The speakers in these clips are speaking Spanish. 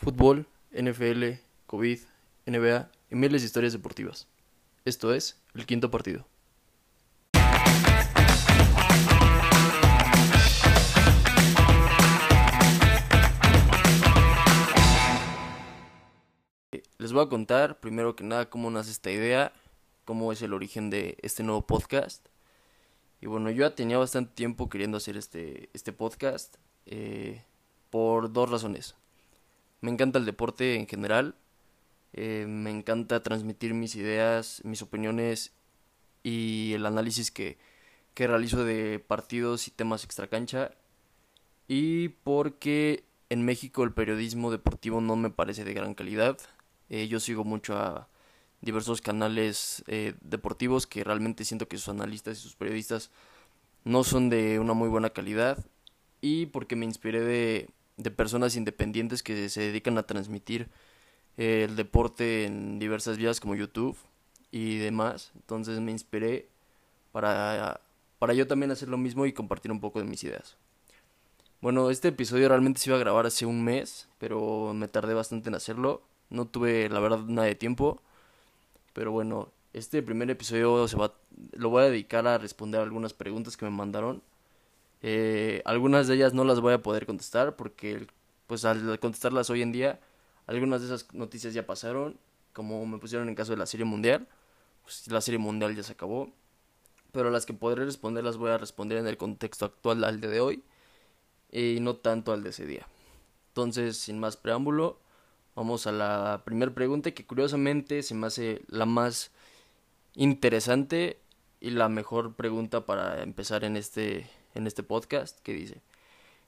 fútbol, NFL, COVID, NBA y miles de historias deportivas. Esto es el quinto partido. Les voy a contar primero que nada cómo nace esta idea, cómo es el origen de este nuevo podcast. Y bueno, yo ya tenía bastante tiempo queriendo hacer este, este podcast eh, por dos razones. Me encanta el deporte en general, eh, me encanta transmitir mis ideas, mis opiniones y el análisis que, que realizo de partidos y temas extracancha. Y porque en México el periodismo deportivo no me parece de gran calidad. Eh, yo sigo mucho a diversos canales eh, deportivos que realmente siento que sus analistas y sus periodistas no son de una muy buena calidad. Y porque me inspiré de, de personas independientes que se dedican a transmitir eh, el deporte en diversas vías como YouTube y demás. Entonces me inspiré para, para yo también hacer lo mismo y compartir un poco de mis ideas. Bueno, este episodio realmente se iba a grabar hace un mes, pero me tardé bastante en hacerlo. No tuve, la verdad, nada de tiempo. Pero bueno, este primer episodio se va, lo voy a dedicar a responder algunas preguntas que me mandaron eh, algunas de ellas no las voy a poder contestar porque pues al contestarlas hoy en día, algunas de esas noticias ya pasaron, como me pusieron en caso de la Serie Mundial, pues la Serie Mundial ya se acabó, pero las que podré responder las voy a responder en el contexto actual al de hoy y no tanto al de ese día. Entonces, sin más preámbulo, vamos a la primera pregunta que curiosamente se me hace la más interesante y la mejor pregunta para empezar en este en este podcast que dice,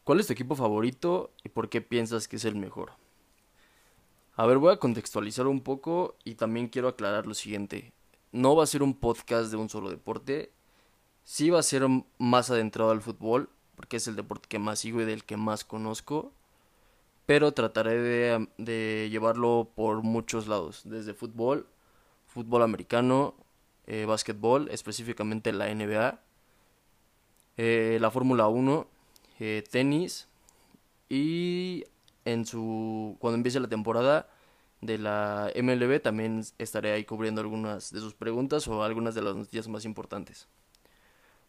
¿cuál es tu equipo favorito y por qué piensas que es el mejor? A ver, voy a contextualizar un poco y también quiero aclarar lo siguiente. No va a ser un podcast de un solo deporte, sí va a ser más adentrado al fútbol, porque es el deporte que más sigo y del que más conozco, pero trataré de, llevarlo por muchos lados, desde fútbol, fútbol americano, eh, básquetbol, específicamente la NBA, eh, la Fórmula 1, eh, tenis y en su cuando empiece la temporada de la MLB también estaré ahí cubriendo algunas de sus preguntas o algunas de las noticias más importantes.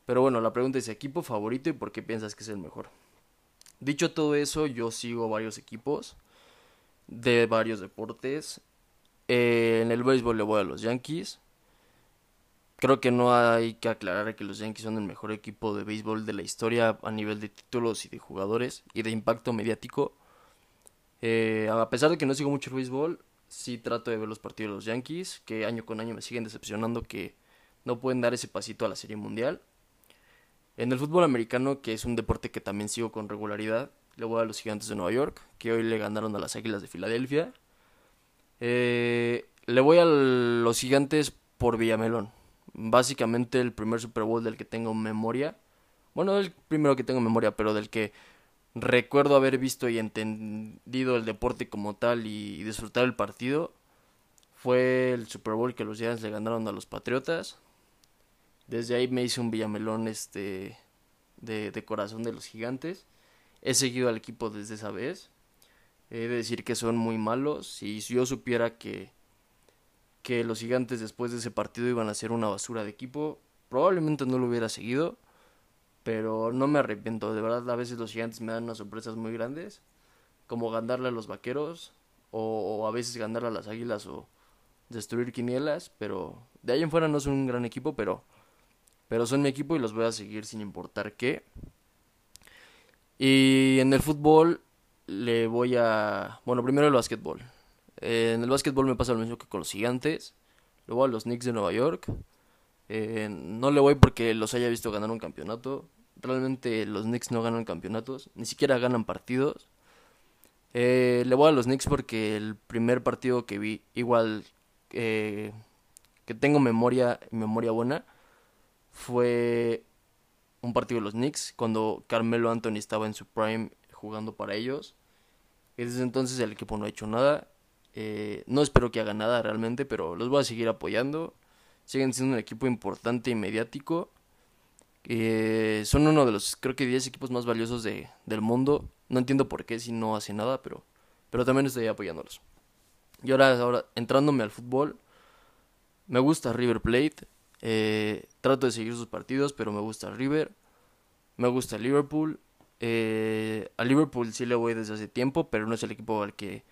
Pero bueno, la pregunta es equipo favorito y por qué piensas que es el mejor. Dicho todo eso, yo sigo varios equipos de varios deportes. Eh, en el béisbol le voy a los Yankees. Creo que no hay que aclarar que los Yankees son el mejor equipo de béisbol de la historia a nivel de títulos y de jugadores y de impacto mediático. Eh, a pesar de que no sigo mucho el béisbol, sí trato de ver los partidos de los Yankees, que año con año me siguen decepcionando que no pueden dar ese pasito a la Serie Mundial. En el fútbol americano, que es un deporte que también sigo con regularidad, le voy a los Gigantes de Nueva York, que hoy le ganaron a las Águilas de Filadelfia. Eh, le voy a los Gigantes por Villamelón básicamente el primer Super Bowl del que tengo memoria. Bueno, el primero que tengo memoria, pero del que recuerdo haber visto y entendido el deporte como tal y disfrutar el partido fue el Super Bowl que los Giants le ganaron a los Patriotas. Desde ahí me hice un villamelón este de, de corazón de los gigantes. He seguido al equipo desde esa vez. He de decir que son muy malos. Si yo supiera que que los gigantes después de ese partido iban a ser una basura de equipo. Probablemente no lo hubiera seguido, pero no me arrepiento. De verdad, a veces los gigantes me dan unas sorpresas muy grandes, como ganarle a los vaqueros, o, a veces ganarle a las águilas, o destruir quinielas, pero de ahí en fuera no son un gran equipo, pero, pero son mi equipo y los voy a seguir sin importar qué. Y en el fútbol le voy a... Bueno, primero el básquetbol en el básquetbol me pasa lo mismo que con los gigantes. Luego a los Knicks de Nueva York. Eh, no le voy porque los haya visto ganar un campeonato. Realmente los Knicks no ganan campeonatos. Ni siquiera ganan partidos. Eh, le voy a los Knicks porque el primer partido que vi, igual eh, que tengo memoria, memoria buena, fue un partido de los Knicks cuando Carmelo Anthony estaba en su prime jugando para ellos. Y desde entonces el equipo no ha hecho nada. Eh, no espero que haga nada realmente, pero los voy a seguir apoyando. Siguen siendo un equipo importante y mediático. Eh, son uno de los, creo que 10 equipos más valiosos de, del mundo. No entiendo por qué si no hace nada, pero, pero también estoy apoyándolos. Y ahora, ahora entrándome al fútbol, me gusta River Plate. Eh, trato de seguir sus partidos, pero me gusta River. Me gusta Liverpool. Eh, a Liverpool sí le voy desde hace tiempo, pero no es el equipo al que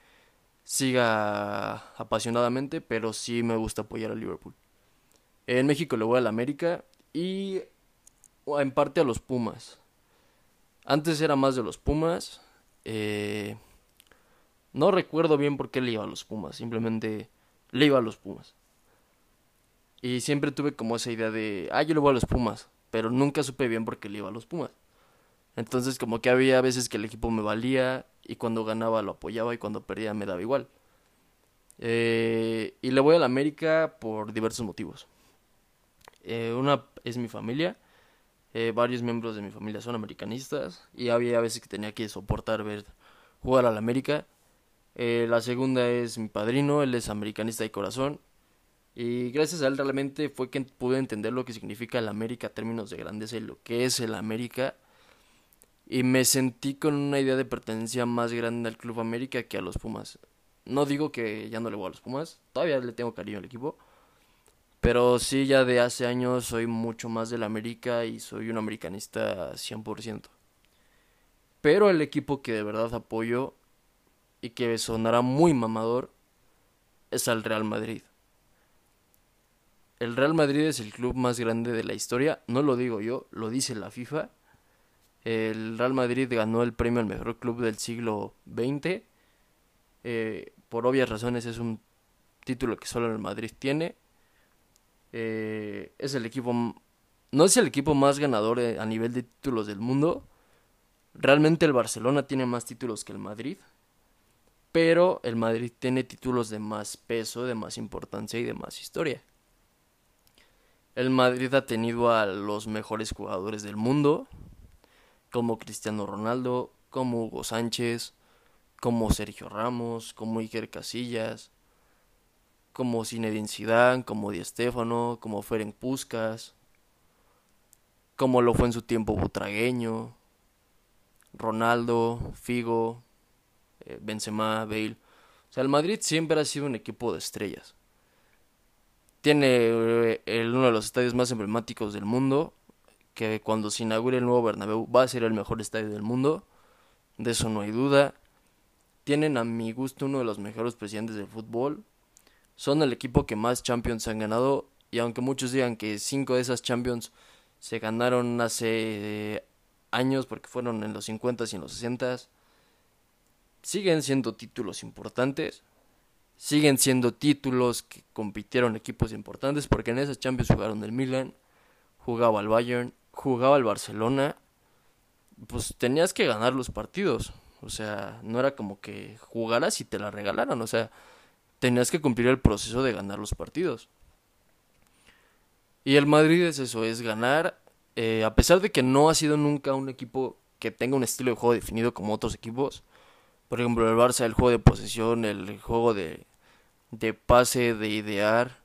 siga apasionadamente, pero sí me gusta apoyar a Liverpool. En México le voy a la América y en parte a los Pumas. Antes era más de los Pumas. Eh, no recuerdo bien por qué le iba a los Pumas, simplemente le iba a los Pumas. Y siempre tuve como esa idea de, ah, yo le voy a los Pumas, pero nunca supe bien por qué le iba a los Pumas. Entonces como que había veces que el equipo me valía y cuando ganaba lo apoyaba y cuando perdía me daba igual. Eh, y le voy a la América por diversos motivos. Eh, una es mi familia. Eh, varios miembros de mi familia son americanistas y había veces que tenía que soportar ver jugar a la América. la segunda es mi padrino, él es americanista de corazón y gracias a él realmente fue que pude entender lo que significa el América a términos de grandeza y lo que es el América y me sentí con una idea de pertenencia más grande al Club América que a los Pumas. No digo que ya no le voy a los Pumas, todavía le tengo cariño al equipo, pero sí ya de hace años soy mucho más del América y soy un americanista 100%. Pero el equipo que de verdad apoyo y que sonará muy mamador es al Real Madrid. El Real Madrid es el club más grande de la historia, no lo digo yo, lo dice la FIFA el Real Madrid ganó el premio al mejor club del siglo XX. Eh, por obvias razones es un título que solo el Madrid tiene. Eh, es el equipo, no es el equipo más ganador eh, a nivel de títulos del mundo. Realmente el Barcelona tiene más títulos que el Madrid. Pero el Madrid tiene títulos de más peso, de más importancia y de más historia. El Madrid ha tenido a los mejores jugadores del mundo, como Cristiano Ronaldo, como Hugo Sánchez, como Sergio Ramos, como Iker Casillas, como Zinedine Zidane, como Di Stéfano, como Ferenc Puskas, como lo fue en su tiempo Butragueño, Ronaldo, Figo, eh, Benzema, Bale. O sea, el Madrid siempre ha sido un equipo de estrellas. Tiene eh, uno de los estadios más emblemáticos del mundo, que cuando se inaugure el nuevo Bernabéu va a ser el mejor estadio del mundo, de eso no hay duda. Tienen a mi gusto uno de los mejores presidentes del fútbol. Son el equipo que más Champions han ganado y aunque muchos digan que cinco de esas Champions se ganaron hace años porque fueron en los 50 y en los 60 siguen siendo títulos importantes. Siguen siendo títulos que compitieron equipos importantes porque en esas Champions jugaron el Milan, jugaba el Bayern, jugaba el Barcelona, pues tenías que ganar los partidos. O sea, no era como que jugaras y te la regalaran. O sea, tenías que cumplir el proceso de ganar los partidos. Y el Madrid es eso, es ganar. Eh, a pesar de que no ha sido nunca un equipo que tenga un estilo de juego definido como otros equipos. Por ejemplo, el Barça, el juego de posesión, el juego de, de pase, de idear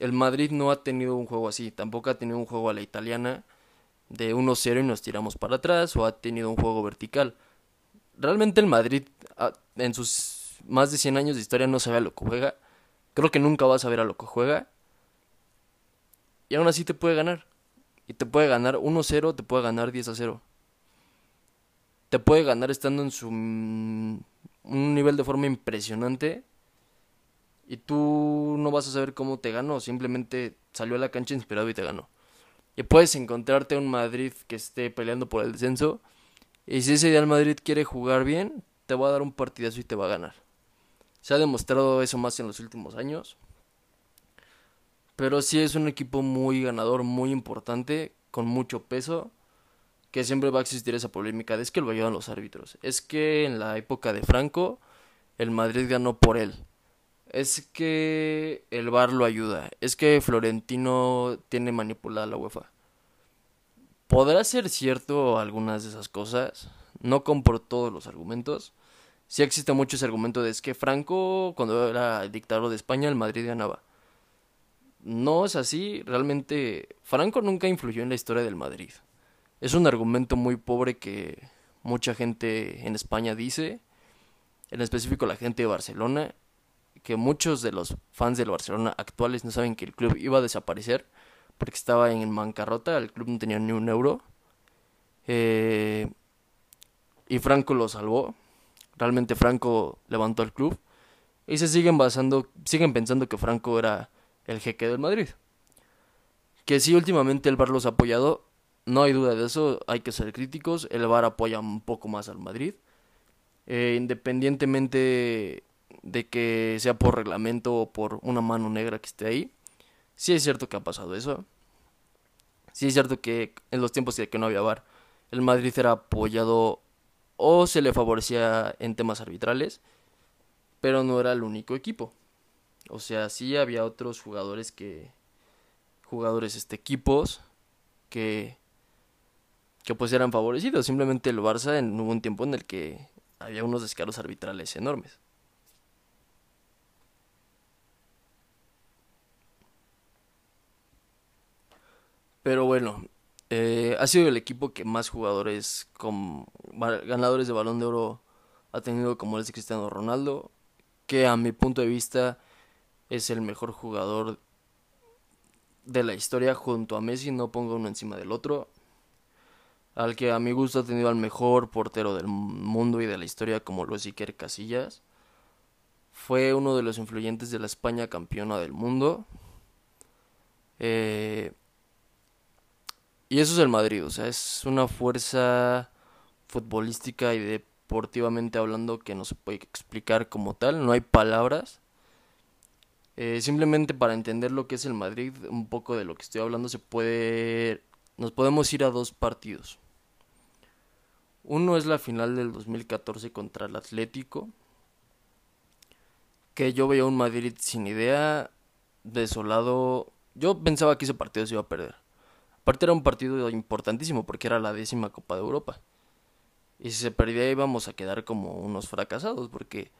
el Madrid no ha tenido un juego así, tampoco ha tenido un juego a la italiana de 1-0 y nos tiramos para atrás o ha tenido un juego vertical. Realmente el Madrid ah, en sus más de 100 años de historia no sabe a lo que juega. Creo que nunca va a saber a lo que juega. Y aún así te puede ganar. Y te puede ganar 1-0, te puede ganar 10-0. Te puede ganar estando en su mm, un nivel de forma impresionante y tú no vas a saber cómo te ganó, simplemente salió a la cancha inspirado y te ganó. Y puedes encontrarte un Madrid que esté peleando por el descenso y si ese el Madrid quiere jugar bien, te va a dar un partidazo y te va a ganar. Se ha demostrado eso más en los últimos años. Pero sí es un equipo muy ganador, muy importante, con mucho peso, que siempre va a existir esa polémica de es que lo ayudan los árbitros. Es que en la época de Franco, el Madrid ganó por él es que el VAR lo ayuda. Es que Florentino tiene manipulada la UEFA. Podrá ser cierto algunas de esas cosas. No compro todos los argumentos. Sí existe mucho ese argumento de es que Franco, cuando era dictador de España, el Madrid ganaba. No es así. Realmente, Franco nunca influyó en la historia del Madrid. Es un argumento muy pobre que mucha gente en España dice en específico la gente de Barcelona, que muchos de los fans del Barcelona actuales no saben que el club iba a desaparecer porque estaba en bancarrota, el club no tenía ni un euro. Eh, y Franco lo salvó. Realmente Franco levantó al club. Y se siguen basando, siguen pensando que Franco era el jeque del Madrid. Que sí, últimamente el VAR los ha apoyado, no hay duda de eso, hay que ser críticos. El VAR apoya un poco más al Madrid. Eh, independientemente de que sea por reglamento o por una mano negra que esté ahí. Sí es cierto que ha pasado eso. Sí es cierto que en los tiempos de que no había VAR, el Madrid era apoyado o se le favorecía en temas arbitrales, pero no era el único equipo. O sea, sí había otros jugadores que jugadores este equipos que que pues eran favorecidos. Simplemente el Barça en, un tiempo en el que había unos descaros arbitrales enormes. Pero bueno, eh, ha sido el equipo que más jugadores con ganadores de balón de oro ha tenido como el Cristiano Ronaldo, que a mi punto de vista es el mejor jugador de la historia junto a Messi, no pongo uno encima del otro al que a mi gusto ha tenido al mejor portero del mundo y de la historia como lo es Iker Casillas. Fue uno de los influyentes de la España campeona del mundo. Eh, y eso es el Madrid, o sea, es una fuerza futbolística y deportivamente hablando que no se puede explicar como tal, no hay palabras. Eh, simplemente para entender lo que es el Madrid, un poco de lo que estoy hablando, se puede nos podemos ir a dos partidos. Uno es la final del 2014 contra el Atlético, que yo veía un Madrid sin idea, desolado. Yo pensaba que ese partido se iba a perder. Aparte era un partido importantísimo porque era la décima Copa de Europa. Y si se perdía íbamos a quedar como unos fracasados porque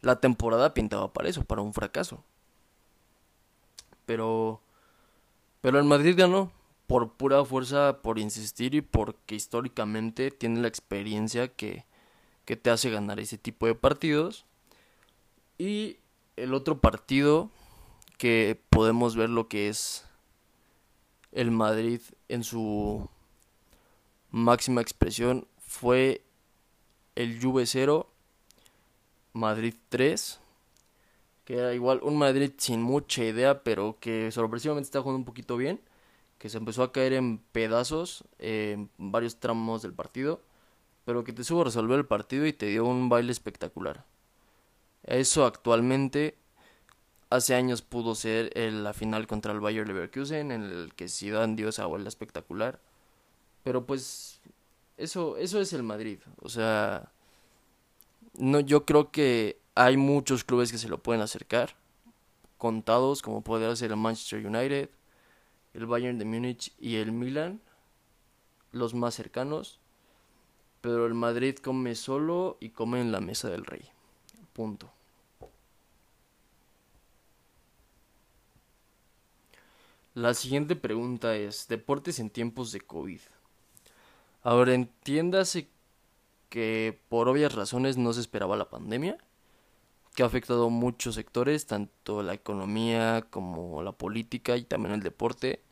la temporada pintaba para eso, para un fracaso. Pero pero el Madrid ganó por pura fuerza, por insistir y porque históricamente tiene la experiencia que, que te hace ganar ese tipo de partidos. Y el otro partido que podemos ver lo que es el Madrid en su máxima expresión fue el Juve 0, Madrid 3, que era igual un Madrid sin mucha idea, pero que sorpresivamente está jugando un poquito bien que se empezó a caer en pedazos en varios tramos del partido, pero que te supo resolver el partido y te dio un baile espectacular. Eso actualmente hace años pudo ser la final contra el Bayer Leverkusen en el que Zidane dio esa vuelta espectacular. Pero pues eso eso es el Madrid, o sea, no yo creo que hay muchos clubes que se lo pueden acercar, contados como puede ser el Manchester United, el Bayern de Múnich y el Milan, los más cercanos. Pero el Madrid come solo y come en la mesa del rey. Punto. La siguiente pregunta es, deportes en tiempos de COVID. Ahora entiéndase que por obvias razones no se esperaba la pandemia, que ha afectado muchos sectores, tanto la economía como la política y también el deporte.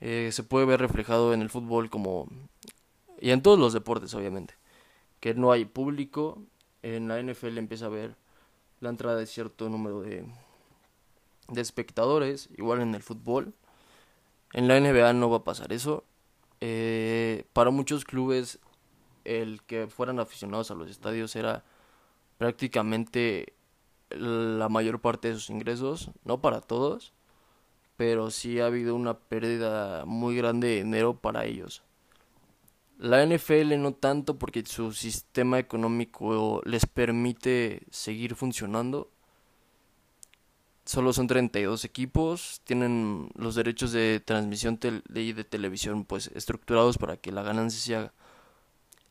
Eh, se puede ver reflejado en el fútbol como... y en todos los deportes obviamente. Que no hay público. En la NFL empieza a ver la entrada de cierto número de, de espectadores, igual en el fútbol. En la NBA no va a pasar eso. Eh, para muchos clubes el que fueran aficionados a los estadios era prácticamente la mayor parte de sus ingresos, no para todos, pero sí ha habido una pérdida muy grande de dinero para ellos. La NFL no tanto porque su sistema económico les permite seguir funcionando. Solo son 32 equipos, tienen los derechos de transmisión de, de televisión pues estructurados para que la ganancia sea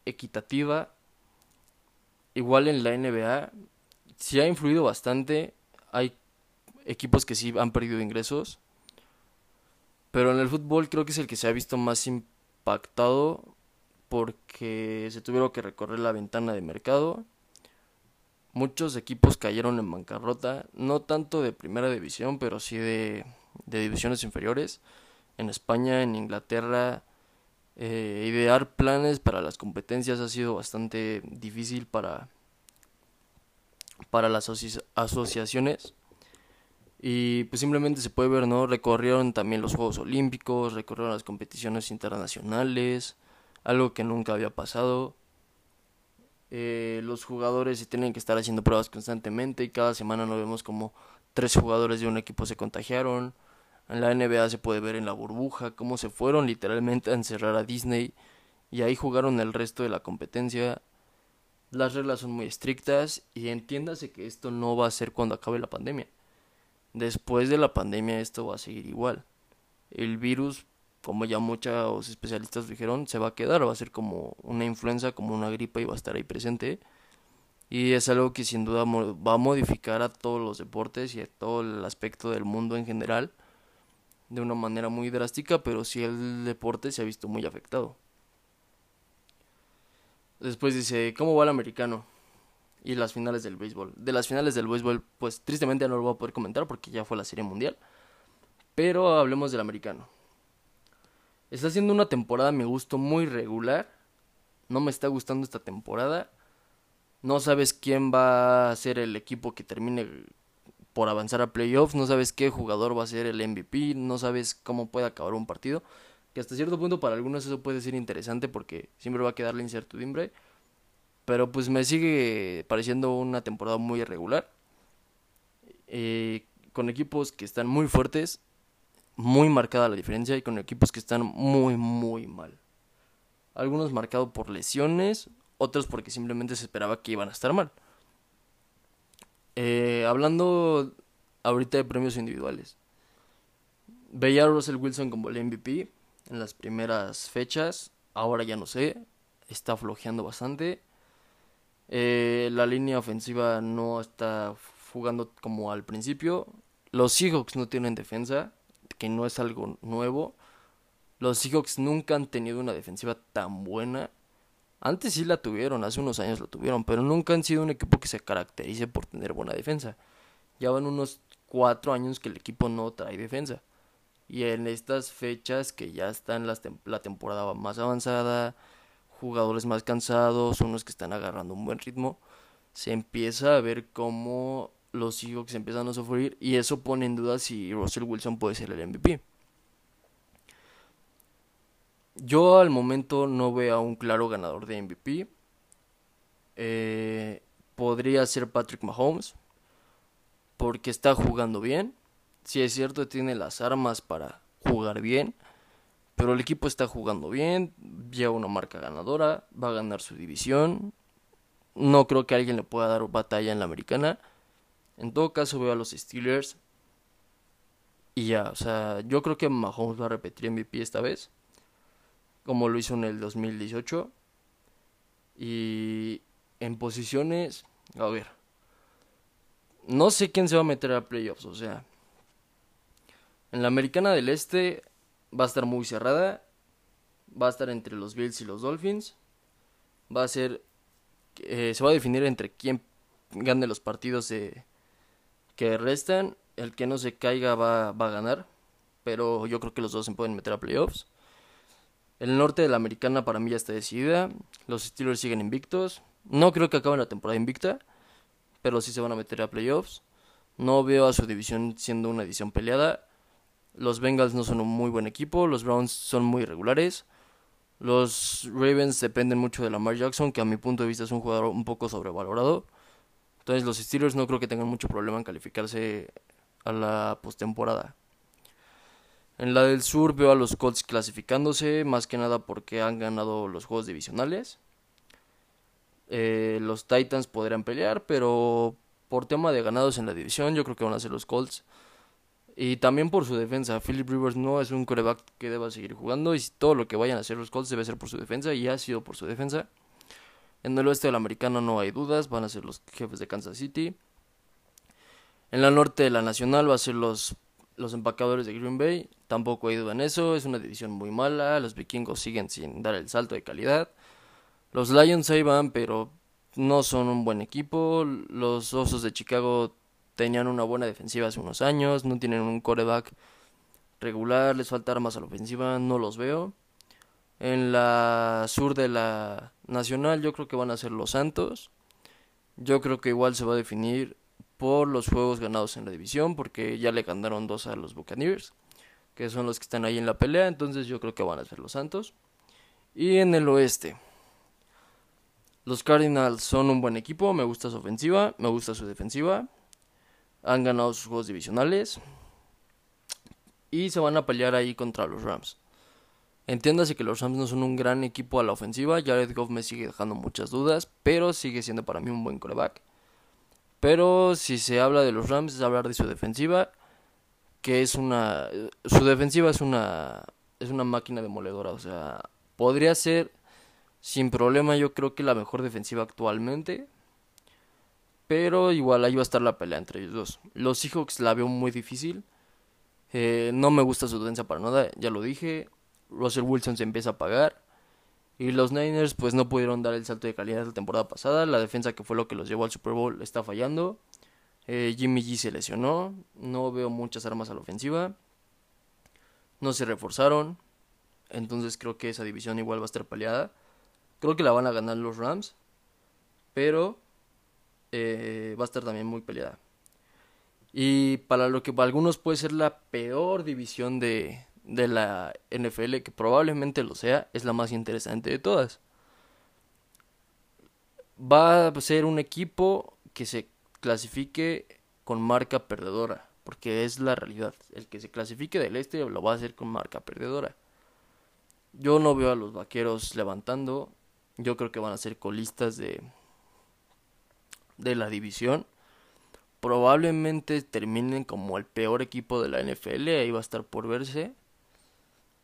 equitativa. Igual en la NBA sí ha influido bastante, hay equipos que sí han perdido ingresos, pero en el fútbol creo que es el que se ha visto más impactado porque se tuvieron que recorrer la ventana de mercado. Muchos equipos cayeron en bancarrota, no tanto de primera división, pero sí de, divisiones inferiores. En España, en Inglaterra, eh, idear planes para las competencias ha sido bastante difícil para, para las asociaciones. Y pues simplemente se puede ver, ¿no? Recorrieron también los Juegos Olímpicos, recorrieron las competiciones internacionales, algo que nunca había pasado. Eh, los jugadores tienen que estar haciendo pruebas constantemente y cada semana nos vemos como tres jugadores de un equipo se contagiaron. En la NBA se puede ver en la burbuja cómo se fueron literalmente a encerrar a Disney y ahí jugaron el resto de la competencia. Las reglas son muy estrictas y entiéndase que esto no va a ser cuando acabe la pandemia después de la pandemia esto va a seguir igual. El virus, como ya muchos especialistas dijeron, se va a quedar, va a ser como una influenza, como una gripa y va a estar ahí presente. Y es algo que sin duda va a modificar a todos los deportes y a todo el aspecto del mundo en general de una manera muy drástica, pero sí el deporte se ha visto muy afectado. Después dice, ¿cómo va el americano? y las finales del béisbol. De las finales del béisbol, pues tristemente no lo voy a poder comentar porque ya fue la serie mundial. Pero hablemos del americano. Está siendo una temporada a mi gusto muy regular. No me está gustando esta temporada. No sabes quién va a ser el equipo que termine por avanzar a playoffs. No sabes qué jugador va a ser el MVP. No sabes cómo puede acabar un partido. Que hasta cierto punto para algunos eso puede ser interesante porque siempre va a quedar la incertidumbre pero pues me sigue pareciendo una temporada muy irregular. Eh, con equipos que están muy fuertes, muy marcada la diferencia, y con equipos que están muy, muy mal. Algunos marcados por lesiones, otros porque simplemente se esperaba que iban a estar mal. Eh, hablando ahorita de premios individuales. Veía a Russell Wilson como el MVP en las primeras fechas. Ahora ya no sé. Está flojeando bastante. Eh, la línea ofensiva no está jugando como al principio. Los Seahawks no tienen defensa, que no es algo nuevo. Los Seahawks nunca han tenido una defensiva tan buena. Antes sí la tuvieron, hace unos años la tuvieron, pero nunca han sido un equipo que se caracterice por tener buena defensa. Ya van unos cuatro años que el equipo no trae defensa. Y en estas fechas que ya están la temporada más avanzada, jugadores más cansados, unos que están agarrando un buen ritmo, se empieza a ver cómo los Seahawks empiezan a sufrir y eso pone en duda si Russell Wilson puede ser el MVP. Yo al momento no veo a un claro ganador de MVP. Eh, podría ser Patrick Mahomes porque está jugando bien. Si es cierto, tiene las armas para jugar bien. Pero el equipo está jugando bien, lleva una marca ganadora, va a ganar su división. No creo que alguien le pueda dar batalla en la americana. En todo caso veo a los Steelers. Y ya, o sea, yo creo que Mahomes va a repetir MVP esta vez. Como lo hizo en el 2018. Y en posiciones, a ver. No sé quién se va a meter a playoffs, o sea. En la americana del este va a estar muy cerrada. Va a estar entre los Bills y los Dolphins. Va a ser. Eh, se va a definir entre quién gane los partidos que restan. El que no se caiga va, va a ganar. Pero yo creo que los dos se pueden meter a playoffs. El norte de la americana para mí ya está decidida. Los Steelers siguen invictos. No creo que acaben la temporada invicta. Pero sí se van a meter a playoffs. No veo a su división siendo una edición peleada. Los Bengals no son un muy buen equipo, los Browns son muy irregulares. Los Ravens dependen mucho de Lamar Jackson, que a mi punto de vista es un jugador un poco sobrevalorado. Entonces los Steelers no creo que tengan mucho problema en calificarse a la postemporada. En la del sur veo a los Colts clasificándose, más que nada porque han ganado los juegos divisionales. Eh, los Titans podrían pelear, pero por tema de ganados en la división, yo creo que van a ser los Colts. Y también por su defensa. Philip Rivers no es un coreback que deba seguir jugando. Y todo lo que vayan a hacer los Colts debe ser por su defensa. Y ha sido por su defensa. En el oeste del americano no hay dudas. Van a ser los jefes de Kansas City. En la norte de la nacional va a ser los, los empacadores de Green Bay. Tampoco hay duda en eso. Es una división muy mala. Los vikingos siguen sin dar el salto de calidad. Los Lions ahí van, pero no son un buen equipo. Los Osos de Chicago tenían una buena defensiva hace unos años, no tienen un coreback regular, les falta armas a la ofensiva, no los veo. En la sur de la Nacional yo creo que van a ser los Santos. Yo creo que igual se va a definir por los juegos ganados en la división, porque ya le ganaron dos a los Buccaneers, que son los que están ahí en la pelea, entonces yo creo que van a ser los Santos. Y en el oeste, los Cardinals son un buen equipo, me gusta su ofensiva, me gusta su defensiva, han ganado sus juegos divisionales y se van a pelear ahí contra los Rams. Entiéndase que los Rams no son un gran equipo a la ofensiva. Jared Goff me sigue dejando muchas dudas, pero sigue siendo para mí un buen coreback. Pero si se habla de los Rams, es hablar de su defensiva, que es una. Su defensiva es una. Es una máquina demoledora. O sea, podría ser sin problema, yo creo que la mejor defensiva actualmente. Pero igual ahí va a estar la pelea entre ellos dos. Los Seahawks la veo muy difícil. Eh, no me gusta su defensa para nada, ya lo dije. Russell Wilson se empieza a pagar. Y los Niners pues no pudieron dar el salto de calidad la temporada pasada. La defensa que fue lo que los llevó al Super Bowl está fallando. Eh, Jimmy G se lesionó. No veo muchas armas a la ofensiva. No se reforzaron. Entonces creo que esa división igual va a estar peleada. Creo que la van a ganar los Rams. Pero eh, va a estar también muy peleada. Y para lo que para algunos puede ser la peor división de, de la NFL, que probablemente lo sea, es la más interesante de todas. Va a ser un equipo que se clasifique con marca perdedora, porque es la realidad. El que se clasifique del este lo va a hacer con marca perdedora. Yo no veo a los vaqueros levantando. Yo creo que van a ser colistas de, de la división. Probablemente terminen como el peor equipo de la NFL. Ahí va a estar por verse.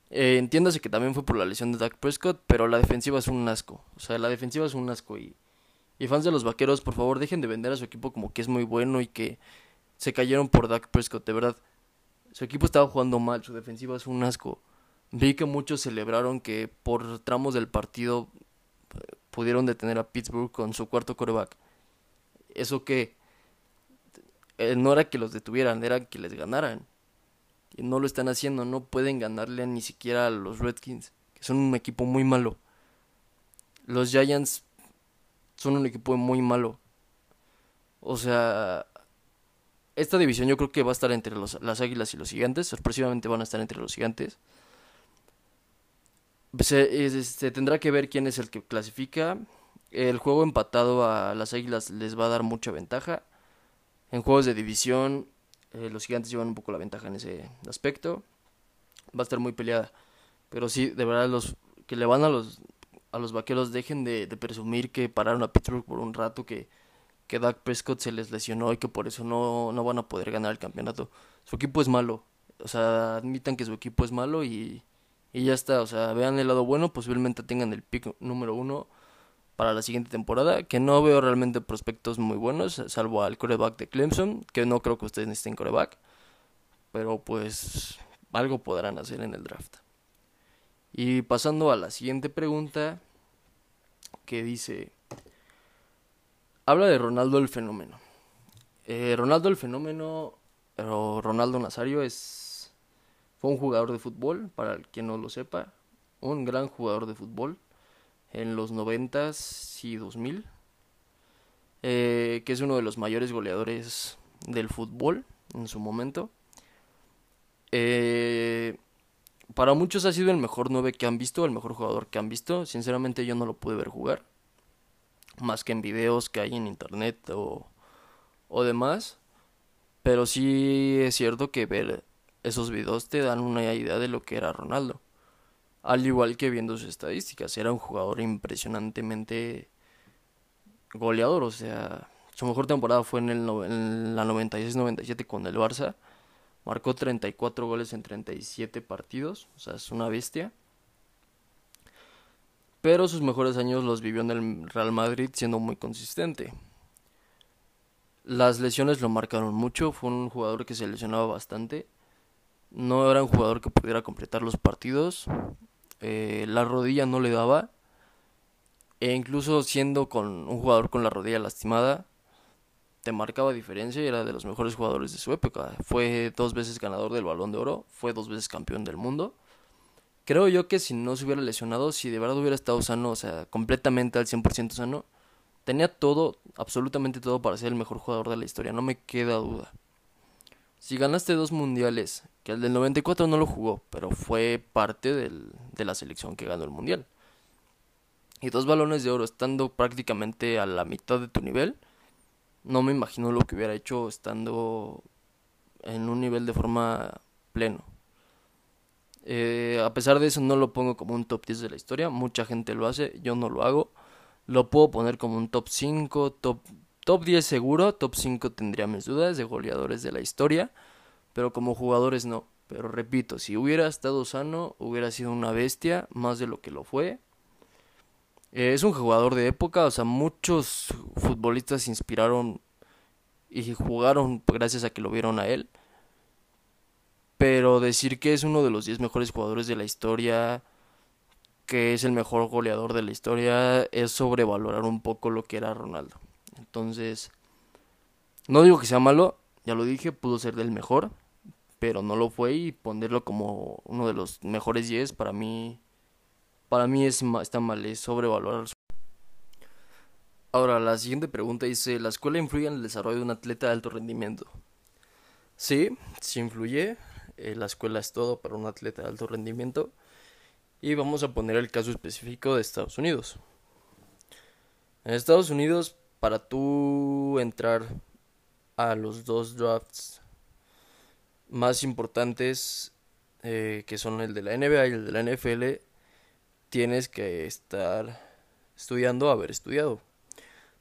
Eh, entiéndase que también fue por la lesión de Dak Prescott, pero la defensiva es un asco. O sea, la defensiva es un asco. Y, y fans de los vaqueros, por favor, dejen de vender a su equipo como que es muy bueno y que se cayeron por Dak Prescott, de verdad. Su equipo estaba jugando mal, su defensiva es un asco. Vi que muchos celebraron que por tramos del partido eh, pudieron detener a Pittsburgh con su cuarto coreback. Eso que eh, no era que los detuvieran, era que les ganaran no lo están haciendo, no pueden ganarle ni siquiera a los Redskins, que son un equipo muy malo. Los Giants son un equipo muy malo. O sea, esta división yo creo que va a estar entre los, las Águilas y los Gigantes, sorpresivamente van a estar entre los Gigantes. Se, se tendrá que ver quién es el que clasifica. El juego empatado a las Águilas les va a dar mucha ventaja. En juegos de división eh, los gigantes llevan un poco la ventaja en ese aspecto. Va a estar muy peleada. Pero sí, de verdad, los que le van a los, a los vaqueros dejen de, presumir que pararon a Pittsburgh por un rato, que, que Dak Prescott se les lesionó y que por eso no, no van a poder ganar el campeonato. Su equipo es malo. O sea, admitan que su equipo es malo y, y ya está. O sea, vean el lado bueno, posiblemente tengan el pick número uno para la siguiente temporada, que no veo realmente prospectos muy buenos, salvo al coreback de Clemson, que no creo que ustedes necesiten coreback, pero pues algo podrán hacer en el draft. Y pasando a la siguiente pregunta, que dice, habla de Ronaldo el fenómeno. Eh, Ronaldo el fenómeno, o Ronaldo Nazario es, fue un jugador de fútbol, para el quien no lo sepa, un gran jugador de fútbol en los 90 y 2000, eh, que es uno de los mayores goleadores del fútbol en su momento. Eh, para muchos ha sido el mejor 9 que han visto, el mejor jugador que han visto. Sinceramente yo no lo pude ver jugar. Más que en videos que hay en internet o, o demás. Pero sí es cierto que ver esos videos te dan una idea de lo que era Ronaldo al igual que viendo sus estadísticas. Era un jugador impresionantemente goleador, o sea, su mejor temporada fue en, el en la 96-97 con el Barça. Marcó 34 goles en 37 partidos, o sea, es una bestia. Pero sus mejores años los vivió en el Real Madrid siendo muy consistente. Las lesiones lo marcaron mucho, fue un jugador que se lesionaba bastante. No era un jugador que pudiera completar los partidos. Eh, la rodilla no le daba. E incluso siendo con un jugador con la rodilla lastimada, te marcaba diferencia y era de los mejores jugadores de su época. Fue dos veces ganador del balón de oro, fue dos veces campeón del mundo. Creo yo que si no se hubiera lesionado, si de verdad hubiera estado sano, o sea, completamente al 100% sano, tenía todo, absolutamente todo para ser el mejor jugador de la historia, no me queda duda. Si ganaste dos mundiales, que el del 94 no lo jugó, pero fue parte de la selección que ganó el mundial y dos balones de oro estando prácticamente a la mitad de tu nivel, no me imagino lo que hubiera hecho estando en un nivel de forma pleno. Eh, a pesar de eso no lo pongo como un top 10 de la historia, mucha gente lo hace, yo no lo hago. Lo puedo poner como un top 5, top, top 10 seguro, top 5 tendría mis dudas de goleadores de la historia, pero como jugadores no. Pero repito, si hubiera estado sano, hubiera sido una bestia, más de lo que lo fue. Eh, es un jugador de época, o sea, muchos futbolistas se inspiraron y jugaron gracias a que lo vieron a él. Pero decir que es uno de los 10 mejores jugadores de la historia, que es el mejor goleador de la historia, es sobrevalorar un poco lo que era Ronaldo. Entonces, no digo que sea malo, ya lo dije, pudo ser del mejor, pero no lo fue y ponerlo como uno de los mejores 10 para mí para mí es, está mal, es sobrevalorar. Ahora, la siguiente pregunta dice, ¿la escuela influye en el desarrollo de un atleta de alto rendimiento? Sí, sí influye. Eh, la escuela es todo para un atleta de alto rendimiento. Y vamos a poner el caso específico de Estados Unidos. En Estados Unidos, para tú entrar a los dos drafts más importantes, eh, que son el de la NBA y el de la NFL, tienes que estar estudiando, haber estudiado.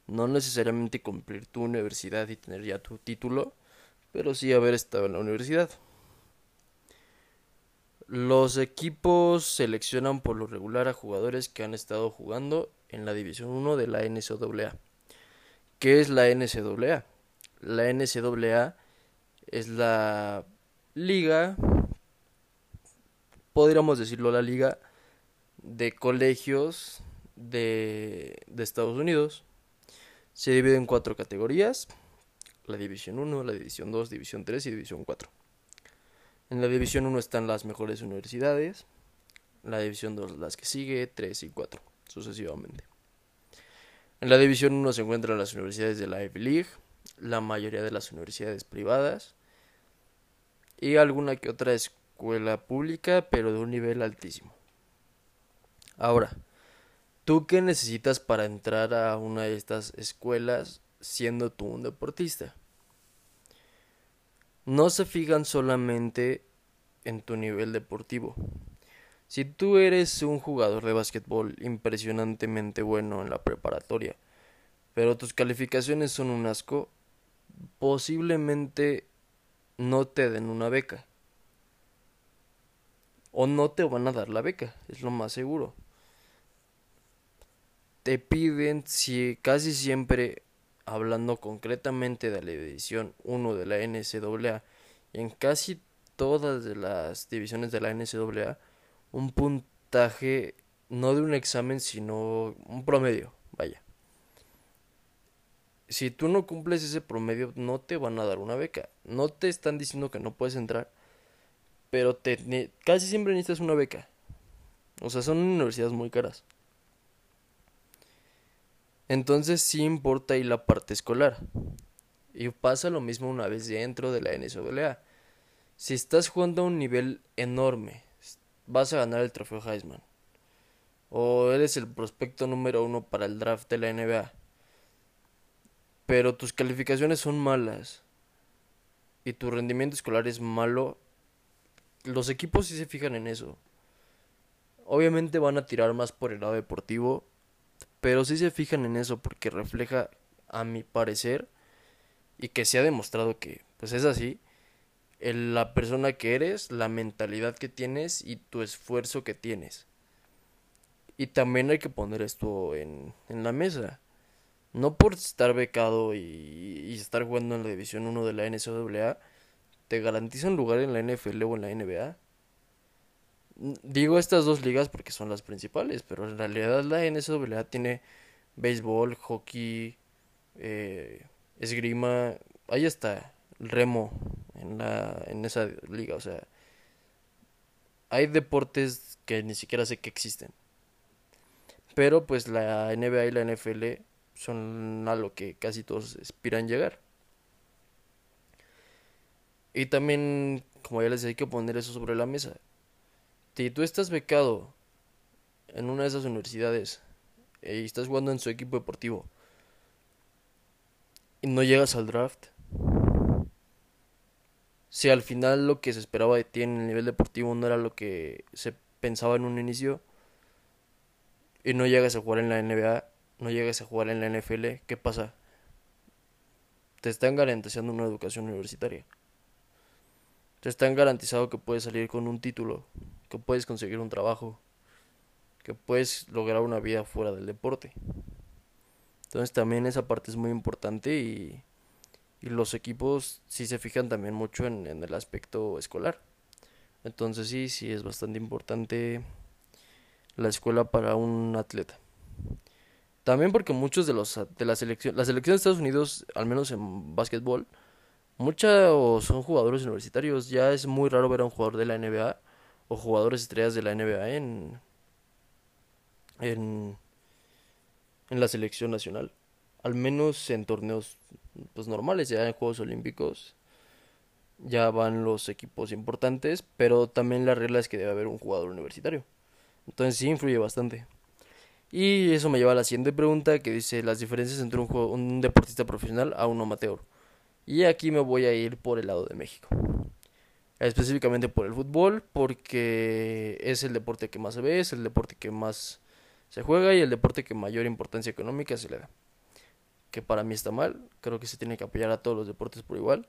No necesariamente cumplir tu universidad y tener ya tu título, pero sí haber estado en la universidad. Los equipos seleccionan por lo regular a jugadores que han estado jugando en la División 1 de la NCAA. ¿Qué es la NCAA? La NCAA es la liga, podríamos decirlo la liga de colegios de, de Estados Unidos. Se divide en cuatro categorías. La División 1, la División 2, División 3 y División 4. En la División 1 están las mejores universidades. La División 2 las que sigue, 3 y 4, sucesivamente. En la División 1 se encuentran las universidades de la Ivy League, la mayoría de las universidades privadas y alguna que otra escuela pública, pero de un nivel altísimo. Ahora, ¿tú qué necesitas para entrar a una de estas escuelas siendo tú un deportista? No se fijan solamente en tu nivel deportivo. Si tú eres un jugador de básquetbol impresionantemente bueno en la preparatoria, pero tus calificaciones son un asco, posiblemente no te den una beca. O no te van a dar la beca, es lo más seguro te piden si casi siempre hablando concretamente de la división 1 de la NCAA y en casi todas las divisiones de la NCAA un puntaje no de un examen sino un promedio, vaya. Si tú no cumples ese promedio no te van a dar una beca. No te están diciendo que no puedes entrar, pero te, casi siempre necesitas una beca. O sea, son universidades muy caras. Entonces sí importa ahí la parte escolar. Y pasa lo mismo una vez dentro de la NCAA. Si estás jugando a un nivel enorme, vas a ganar el trofeo Heisman. O eres el prospecto número uno para el draft de la NBA. Pero tus calificaciones son malas. Y tu rendimiento escolar es malo. Los equipos sí se fijan en eso. Obviamente van a tirar más por el lado deportivo pero sí se fijan en eso porque refleja, a mi parecer, y que se ha demostrado que pues es así, la persona que eres, la mentalidad que tienes y tu esfuerzo que tienes. Y también hay que poner esto en, en la mesa. No por estar becado y, y, estar jugando en la División 1 de la NCAA, te garantiza un lugar en la NFL o en la NBA. digo estas dos ligas porque son las principales, pero en realidad la NCAA tiene béisbol, hockey, eh, esgrima, ahí está, remo en, esa liga, o sea, hay deportes que ni siquiera sé que existen. Pero pues la NBA y la NFL son a lo que casi todos aspiran llegar. Y también, como ya les decía, hay que poner eso sobre la mesa. Si tú estás becado en una de esas universidades y estás jugando en su equipo deportivo y no llegas al draft, si al final lo que se esperaba de ti en el nivel deportivo no era lo que se pensaba en un inicio y no llegas a jugar en la NBA, no llegas a jugar en la NFL, ¿qué pasa? Te están garantizando una educación universitaria. Te están garantizado que puedes salir con un título, que puedes conseguir un trabajo, que puedes lograr una vida fuera del deporte. Entonces también esa parte es muy importante y los equipos sí se fijan también mucho en, el aspecto escolar. Entonces sí, sí es bastante importante la escuela para un atleta. También porque muchos de los de la selección, la selección de Estados Unidos, al menos en básquetbol, muchos son jugadores universitarios. Ya es muy raro ver a un jugador de la NBA o jugadores estrellas de la NBA en en, en la selección nacional. Al menos en torneos pues normales, ya en Juegos Olímpicos ya van los equipos importantes, pero también la regla es que debe haber un jugador universitario. Entonces sí influye bastante. Y eso me lleva a la siguiente pregunta que dice las diferencias entre un, deportista profesional a un amateur. Y aquí me voy a ir por el lado de México. Específicamente por el fútbol, porque es el deporte que más se ve, es el deporte que más se juega y el deporte que mayor importancia económica se le da que para mí está mal. Creo que se tiene que apoyar a todos los deportes por igual.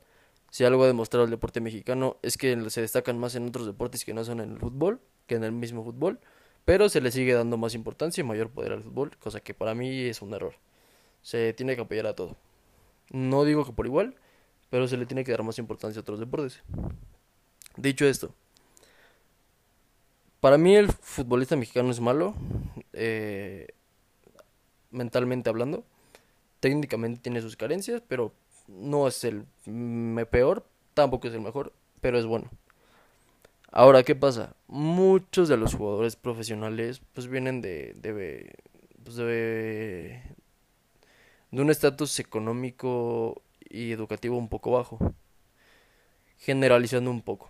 Si algo ha demostrado el deporte mexicano es que se destacan más en otros deportes que no son en el fútbol, que en el mismo fútbol, pero se le sigue dando más importancia y mayor poder al fútbol, cosa que para mí es un error. Se tiene que apoyar a todo. No digo que por igual, pero se le tiene que dar más importancia a otros deportes. Dicho esto, para mí el futbolista mexicano es malo, eh, mentalmente hablando técnicamente tiene sus carencias, pero no es el peor, tampoco es el mejor, pero es bueno. Ahora, ¿qué pasa? Muchos de los jugadores profesionales pues vienen de, de, pues, de, de un estatus económico y educativo un poco bajo, generalizando un poco.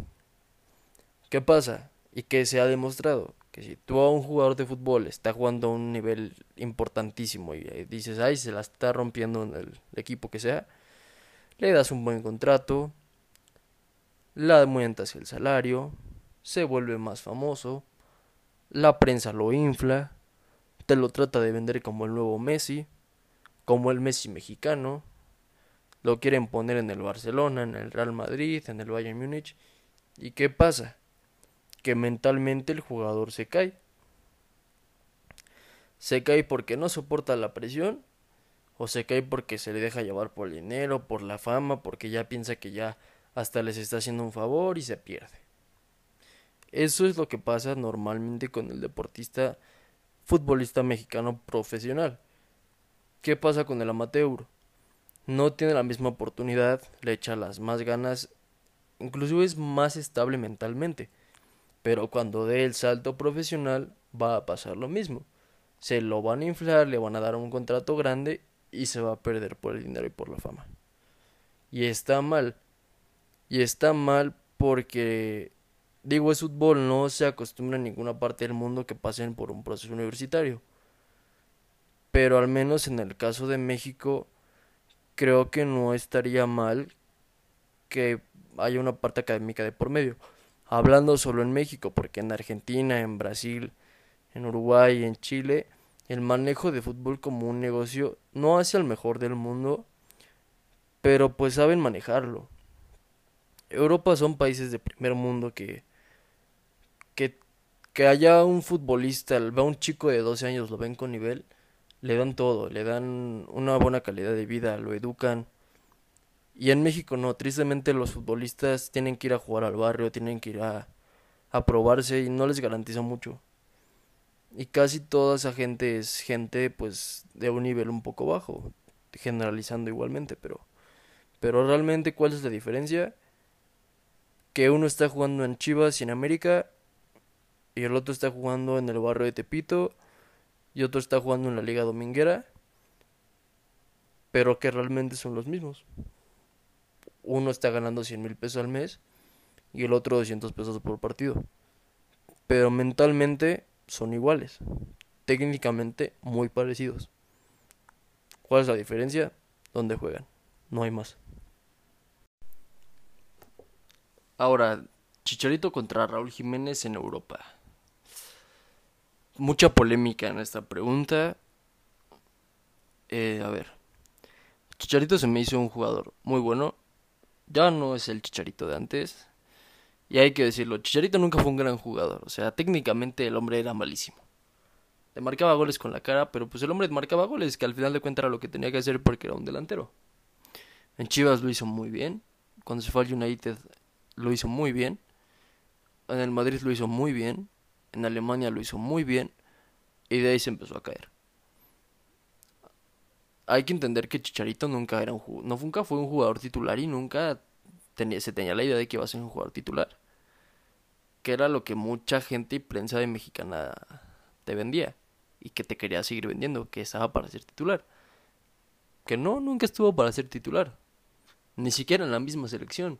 ¿Qué pasa? Y que se ha demostrado que si tú a un jugador de fútbol está jugando a un nivel importantísimo y dices, ay, se la está rompiendo en el equipo que sea, le das un buen contrato, le aumentas el salario, se vuelve más famoso, la prensa lo infla, te lo trata de vender como el nuevo Messi, como el Messi mexicano, lo quieren poner en el Barcelona, en el Real Madrid, en el Bayern Múnich, ¿y qué pasa? Que mentalmente el jugador se cae. Se cae porque no soporta la presión o se cae porque se le deja llevar por el dinero, por la fama, porque ya piensa que ya hasta les está haciendo un favor y se pierde. Eso es lo que pasa normalmente con el deportista futbolista mexicano profesional. ¿Qué pasa con el amateur? No tiene la misma oportunidad, le echa las más ganas, inclusive es más estable mentalmente. Pero cuando dé el salto profesional va a pasar lo mismo. Se lo van a inflar, le van a dar un contrato grande y se va a perder por el dinero y por la fama. Y está mal. Y está mal porque, digo, es fútbol, no se acostumbra en ninguna parte del mundo que pasen por un proceso universitario. Pero al menos en el caso de México, creo que no estaría mal que haya una parte académica de por medio hablando solo en México, porque en Argentina, en Brasil, en Uruguay, en Chile, el manejo de fútbol como un negocio no hace al mejor del mundo, pero pues saben manejarlo. Europa son países de primer mundo que que, que haya un futbolista, va un chico de 12 años, lo ven con nivel, le dan todo, le dan una buena calidad de vida, lo educan, y en México no, tristemente los futbolistas tienen que ir a jugar al barrio, tienen que ir a, a probarse y no les garantiza mucho. Y casi toda esa gente es gente pues de un nivel un poco bajo, generalizando igualmente, pero pero realmente ¿cuál es la diferencia? Que uno está jugando en Chivas y en América y el otro está jugando en el barrio de Tepito y otro está jugando en la Liga Dominguera, pero que realmente son los mismos. Uno está ganando 100 mil pesos al mes y el otro 200 pesos por partido. Pero mentalmente son iguales, técnicamente muy parecidos. ¿Cuál es la diferencia? ¿Dónde juegan? No hay más. Ahora, Chicharito contra Raúl Jiménez en Europa. Mucha polémica en esta pregunta. Eh, a ver. Chicharito se me hizo un jugador muy bueno. Ya no es el Chicharito de antes. Y hay que decirlo, Chicharito nunca fue un gran jugador. O sea, técnicamente el hombre era malísimo. Le marcaba goles con la cara, pero pues el hombre marcaba goles, que al final de cuentas era lo que tenía que hacer porque era un delantero. En Chivas lo hizo muy bien. Cuando se fue al United lo hizo muy bien. En el Madrid lo hizo muy bien. En Alemania lo hizo muy bien. Y de ahí se empezó a caer. Hay que entender que Chicharito nunca era un no nunca fue un jugador titular y nunca tenía, se tenía la idea de que iba a ser un jugador titular. Que era lo que mucha gente y prensa de mexicana te vendía. Y que te quería seguir vendiendo, que estaba para ser titular. Que no, nunca estuvo para ser titular. Ni siquiera en la misma selección.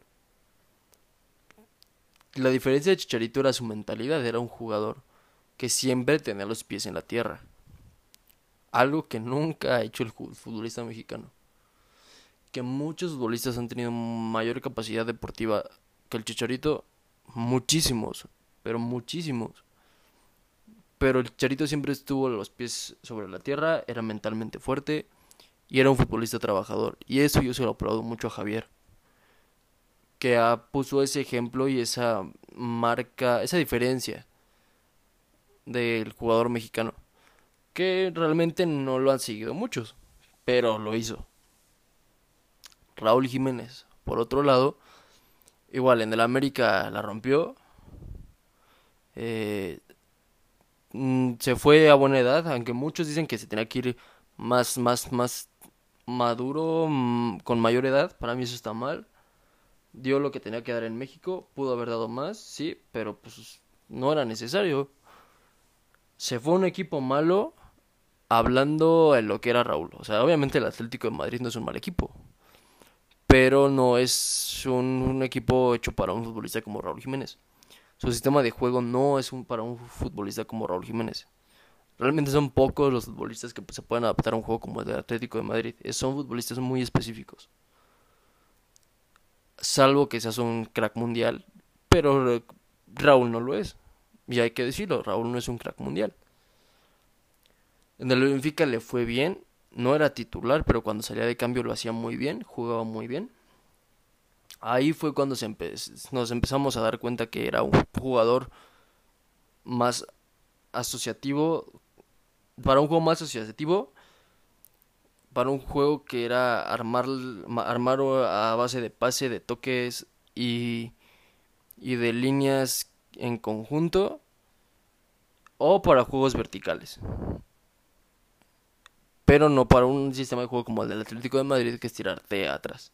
La diferencia de Chicharito era su mentalidad, era un jugador que siempre tenía los pies en la tierra. Algo que nunca ha hecho el futbolista mexicano que muchos futbolistas han tenido mayor capacidad deportiva que el Chicharito, muchísimos, pero muchísimos. Pero el Chicharito siempre estuvo los pies sobre la tierra, era mentalmente fuerte y era un futbolista trabajador. Y eso yo se lo aplaudo mucho a Javier, que puso ese ejemplo y esa marca, esa diferencia del jugador mexicano, que realmente no lo han seguido muchos, pero lo hizo. Raúl Jiménez. Por otro lado, igual en el América la rompió. Eh, mm, se fue a buena edad, aunque muchos dicen que se tenía que ir más, más, más maduro, mm, con mayor edad. Para mí eso está mal. Dio lo que tenía que dar en México, pudo haber dado más, sí, pero pues no era necesario. Se fue un equipo malo hablando en lo que era Raúl. O sea, obviamente el Atlético de Madrid no es un mal equipo pero no es un, equipo hecho para un futbolista como Raúl Jiménez. Su sistema de juego no es un, para un futbolista como Raúl Jiménez. Realmente son pocos los futbolistas que se pueden adaptar a un juego como el del Atlético de Madrid. Son futbolistas muy específicos. Salvo que seas un crack mundial, pero Raúl no lo es. Y hay que decirlo, Raúl no es un crack mundial. En el Benfica le fue bien, no era titular, pero cuando salía de cambio lo hacía muy bien, jugaba muy bien. Ahí fue cuando nos empezamos a dar cuenta que era un jugador más asociativo, para un juego más asociativo, para un juego que era armar, armar a base de pase, de toques y, y de líneas en conjunto, o para juegos verticales pero no para un sistema de juego como el del Atlético de Madrid que es tirarte atrás.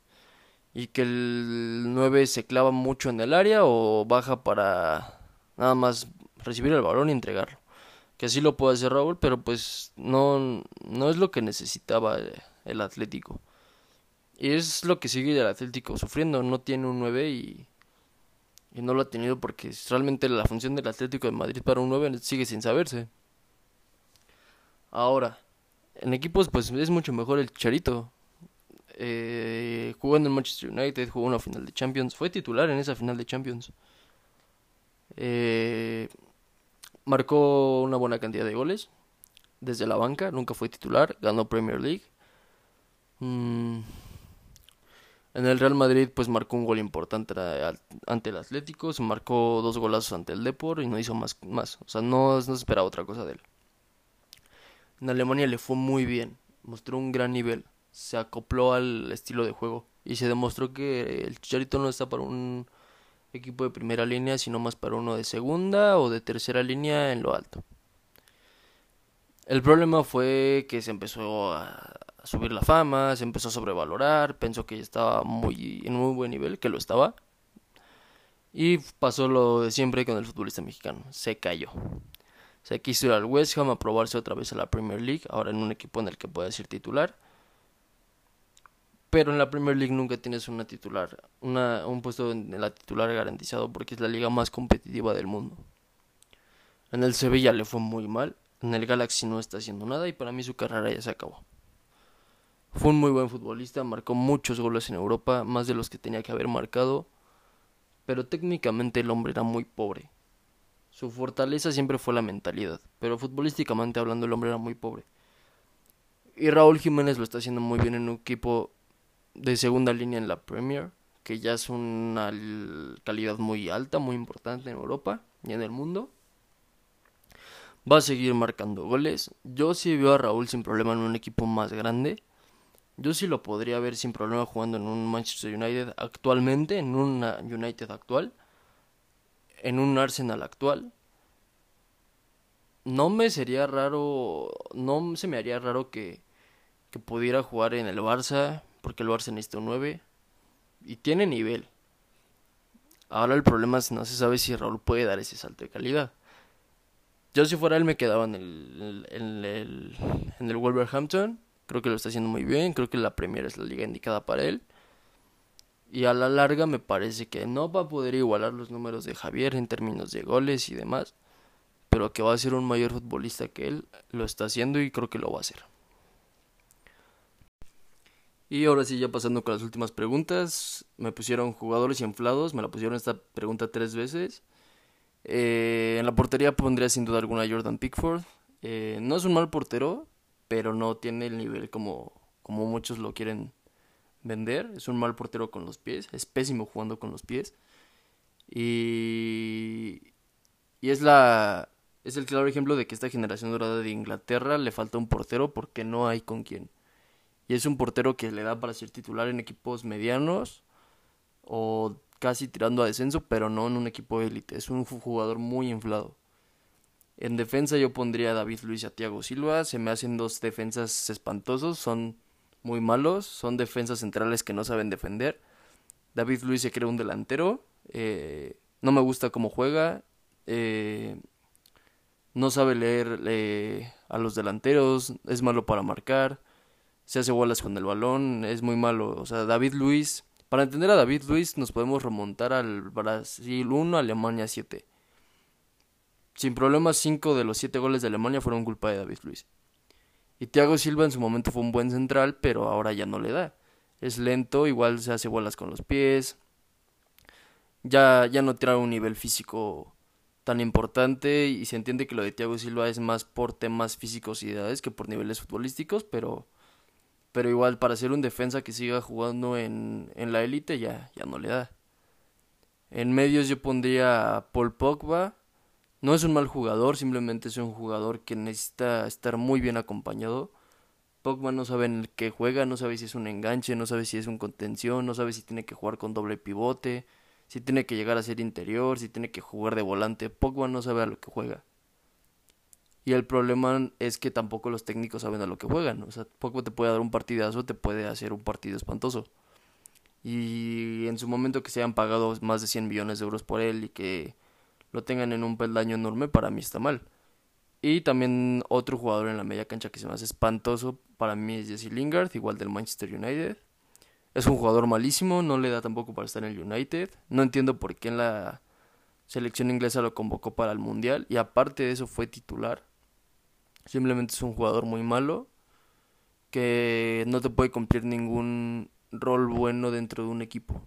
Y que el 9 se clava mucho en el área o baja para nada más recibir el balón y entregarlo. Que así lo puede hacer Raúl, pero pues no, no es lo que necesitaba el Atlético. Y es lo que sigue el Atlético sufriendo. No tiene un 9 y, y no lo ha tenido porque realmente la función del Atlético de Madrid para un 9 sigue sin saberse. Ahora, en equipos, pues es mucho mejor el Chicharito. Eh, jugó en el Manchester United, jugó una final de Champions. Fue titular en esa final de Champions. Eh, marcó una buena cantidad de goles desde la banca, nunca fue titular, ganó Premier League. Mm, en el Real Madrid pues marcó un gol importante ante el Atlético, se marcó dos golazos ante el Depor y no hizo más, más. O sea, no, no se esperaba otra cosa de él. En Alemania le fue muy bien, mostró un gran nivel, se acopló al estilo de juego y se demostró que el Chicharito no está para un equipo de primera línea, sino más para uno de segunda o de tercera línea en lo alto. El problema fue que se empezó a subir la fama, se empezó a sobrevalorar, pensó que estaba muy en muy buen nivel, que lo estaba. Y pasó lo de siempre con el futbolista mexicano, se cayó. Se quiso ir al West Ham a probarse otra vez a la Premier League, ahora en un equipo en el que puede ser titular. Pero en la Premier League nunca tienes una titular, un puesto en la titular garantizado porque es la liga más competitiva del mundo. En el Sevilla le fue muy mal, en el Galaxy no está haciendo nada y para mí su carrera ya se acabó. Fue un muy buen futbolista, marcó muchos goles en Europa, más de los que tenía que haber marcado, pero técnicamente el hombre era muy pobre. Su fortaleza siempre fue la mentalidad, pero futbolísticamente hablando el hombre era muy pobre. Y Raúl Jiménez lo está haciendo muy bien en un equipo de segunda línea en la Premier, que ya es una calidad muy alta, muy importante en Europa y en el mundo. Va a seguir marcando goles. Yo sí veo a Raúl sin problema en un equipo más grande. Yo sí lo podría ver sin problema jugando en un Manchester United actualmente, en un United actual en un Arsenal actual, no me sería raro, no se me haría raro que, pudiera jugar en el Barça, porque el Barça necesita un 9 y tiene nivel. Ahora el problema es no se sabe si Raúl puede dar ese salto de calidad. Yo si fuera él me quedaba en el, en el, en el Wolverhampton. Creo que lo está haciendo muy bien. Creo que la Premier es la liga indicada para él. Y a la larga me parece que no va a poder igualar los números de Javier en términos de goles y demás. Pero que va a ser un mayor futbolista que él, lo está haciendo y creo que lo va a hacer. Y ahora sí, ya pasando con las últimas preguntas. Me pusieron jugadores inflados. Me la pusieron esta pregunta tres veces. Eh, en la portería pondría sin duda alguna Jordan Pickford. Eh, no es un mal portero, pero no tiene el nivel como, como muchos lo quieren vender. Es un mal portero con los pies. Es pésimo jugando con los pies. Y, y es la es el claro ejemplo de que esta generación dorada de Inglaterra le falta un portero porque no hay con quién. Y es un portero que le da para ser titular en equipos medianos o casi tirando a descenso, pero no en un equipo élite. Es un jugador muy inflado. En defensa yo pondría a David Luis y a Thiago Silva. Se me hacen dos defensas espantosos. Son muy malos, son defensas centrales que no saben defender. David Luis se cree un delantero, eh, no me gusta cómo juega, eh, no sabe leer eh, a los delanteros, es malo para marcar, se hace bolas con el balón, es muy malo. O sea, David Luis, para entender a David Luis nos podemos remontar al Brasil 1, Alemania 7. Sin problemas, 5 de los 7 goles de Alemania fueron culpa de David Luis. Y Thiago Silva en su momento fue un buen central, pero ahora ya no le da. Es lento, igual se hace bolas con los pies. Ya, ya no tiene un nivel físico tan importante y se entiende que lo de Thiago Silva es más por temas físicos y edades que por niveles futbolísticos, pero, pero igual para ser un defensa que siga jugando en, en la élite ya, ya no le da. En medios yo pondría a Paul Pogba, no es un mal jugador, simplemente es un jugador que necesita estar muy bien acompañado. Pogba no sabe en qué juega, no sabe si es un enganche, no sabe si es un contención, no sabe si tiene que jugar con doble pivote, si tiene que llegar a ser interior, si tiene que jugar de volante. Pogba no sabe a lo que juega. Y el problema es que tampoco los técnicos saben a lo que juegan. O sea, Pogba te puede dar un partidazo, te puede hacer un partido espantoso. Y en su momento que se hayan pagado más de 100 millones de euros por él y que lo tengan en un peldaño enorme, para mí está mal. Y también otro jugador en la media cancha que se me hace espantoso para mí es Jesse Lingard, igual del Manchester United. Es un jugador malísimo, no le da tampoco para estar en el United. No entiendo por qué en la selección inglesa lo convocó para el Mundial y aparte de eso fue titular. Simplemente es un jugador muy malo que no te puede cumplir ningún rol bueno dentro de un equipo.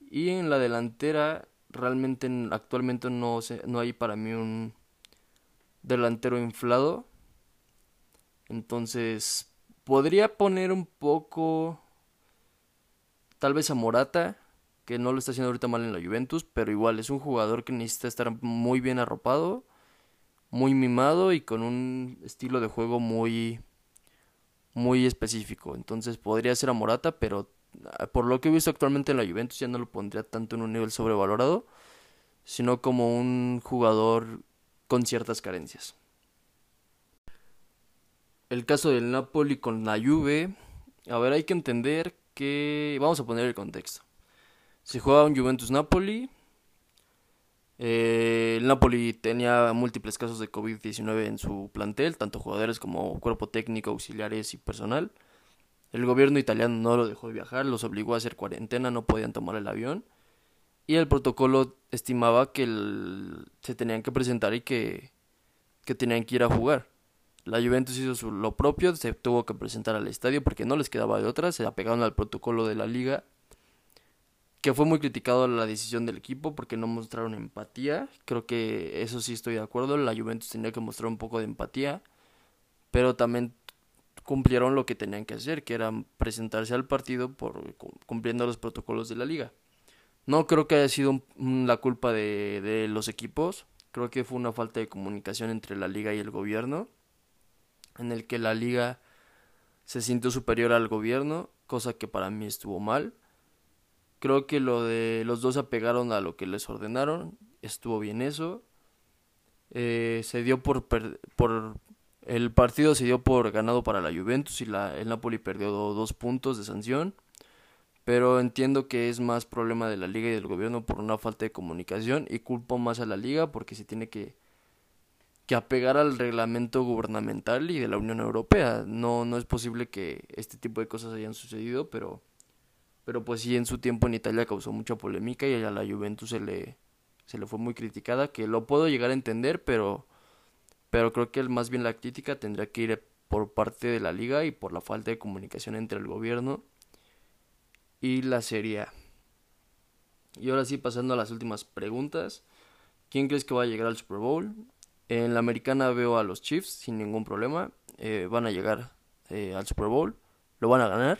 Y en la delantera realmente actualmente no, no hay para mí un delantero inflado. Entonces, podría poner un poco, tal vez a Morata, que no lo está haciendo ahorita mal en la Juventus, pero igual es un jugador que necesita estar muy bien arropado, muy mimado y con un estilo de juego muy muy específico. Entonces podría ser a Morata, pero por lo que he visto actualmente en la Juventus, ya no lo pondría tanto en un nivel sobrevalorado, sino como un jugador con ciertas carencias. El caso del Napoli con la Juve, a ver, hay que entender que vamos a poner el contexto. Se juega un Juventus Napoli. Eh, el Napoli tenía múltiples casos de COVID-19 en su plantel, tanto jugadores como cuerpo técnico, auxiliares y personal. El gobierno italiano no lo dejó viajar, los obligó a hacer cuarentena, no podían tomar el avión. Y el protocolo estimaba que se tenían que presentar y que, que tenían que ir a jugar. La Juventus hizo lo propio, se tuvo que presentar al estadio porque no les quedaba de otra, se apegaron al protocolo de la liga, que fue muy criticado la decisión del equipo porque no mostraron empatía. Creo que eso sí estoy de acuerdo, la Juventus tenía que mostrar un poco de empatía, pero también cumplieron lo que tenían que hacer, que era presentarse al partido por cumpliendo los protocolos de la liga. No creo que haya sido la culpa de, de los equipos, creo que fue una falta de comunicación entre la liga y el gobierno en el que la liga se sintió superior al gobierno, cosa que para mí estuvo mal. Creo que lo de los dos apegaron a lo que les ordenaron, estuvo bien eso. Eh, se dio por, por el partido se dio por ganado para la Juventus y la, el Napoli perdió dos puntos de sanción. Pero entiendo que es más problema de la liga y del gobierno por una falta de comunicación y culpo más a la liga porque se tiene que que apegar al reglamento gubernamental y de la Unión Europea. No, no es posible que este tipo de cosas hayan sucedido, pero, pero pues sí en su tiempo en Italia causó mucha polémica y a la Juventus se le, se le fue muy criticada, que lo puedo llegar a entender, pero, pero creo que más bien la crítica tendría que ir por parte de la liga y por la falta de comunicación entre el gobierno y la Serie Y ahora sí, pasando a las últimas preguntas. ¿Quién crees que va a llegar al Super Bowl? En la americana veo a los Chiefs sin ningún problema. Eh, van a llegar eh, al Super Bowl. Lo van a ganar.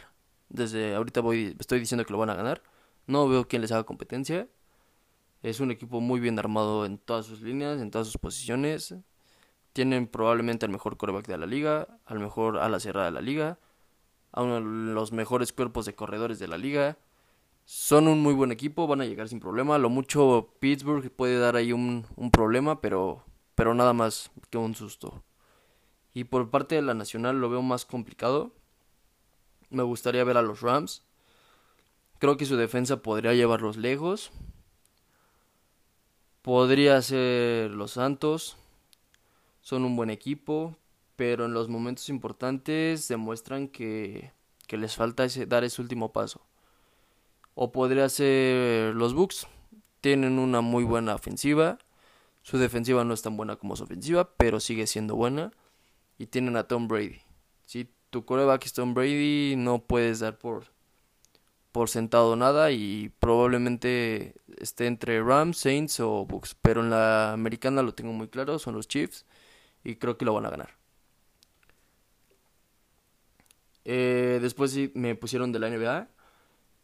Desde ahorita estoy diciendo que lo van a ganar. No veo quién les haga competencia. Es un equipo muy bien armado en todas sus líneas, en todas sus posiciones. Tienen probablemente al mejor coreback de la liga, al mejor ala cerrada de la liga, a uno de los mejores cuerpos de corredores de la liga. Son un muy buen equipo, van a llegar sin problema. Lo mucho Pittsburgh puede dar ahí un, un problema, pero pero nada más que un susto. Y por parte de la Nacional lo veo más complicado. Me gustaría ver a los Rams. Creo que su defensa podría llevarlos lejos. Podría ser los Santos. Son un buen equipo, pero en los momentos importantes demuestran que, que les falta ese, dar ese último paso. O podría ser los Bucks. Tienen una muy buena ofensiva su defensiva no es tan buena como su ofensiva, pero sigue siendo buena. Y tienen a Tom Brady. Si tu coreback es Tom Brady, no puedes dar por, por sentado nada y probablemente esté entre Rams, Saints o Bucks. Pero en la americana lo tengo muy claro, son los Chiefs y creo que lo van a ganar. Eh, después me pusieron de la NBA.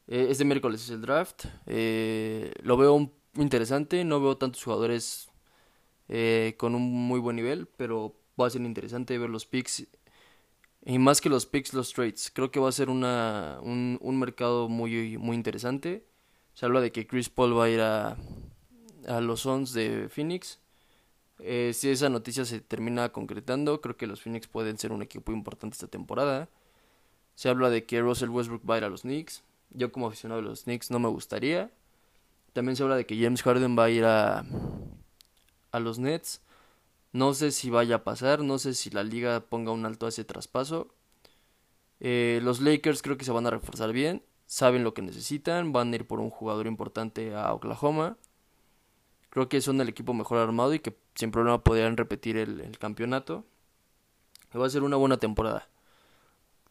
Eh, este miércoles es el draft. Eh, lo veo interesante. No veo tantos jugadores eh, con un muy buen nivel, pero va a ser interesante ver los picks y más que los picks, los trades. Creo que va a ser una, un, un mercado muy, muy interesante. Se habla de que Chris Paul va a ir a, a los Suns de Phoenix. Eh, si esa noticia se termina concretando, creo que los Phoenix pueden ser un equipo importante esta temporada. Se habla de que Russell Westbrook va a ir a los Knicks. Yo como aficionado de los Knicks no me gustaría. También se habla de que James Harden va a ir a, a los Nets. No sé si vaya a pasar, no sé si la liga ponga un alto a ese traspaso. Eh, los Lakers creo que se van a reforzar bien, saben lo que necesitan, van a ir por un jugador importante a Oklahoma. Creo que son el equipo mejor armado y que sin problema podrían repetir el, campeonato. Va a ser una buena temporada.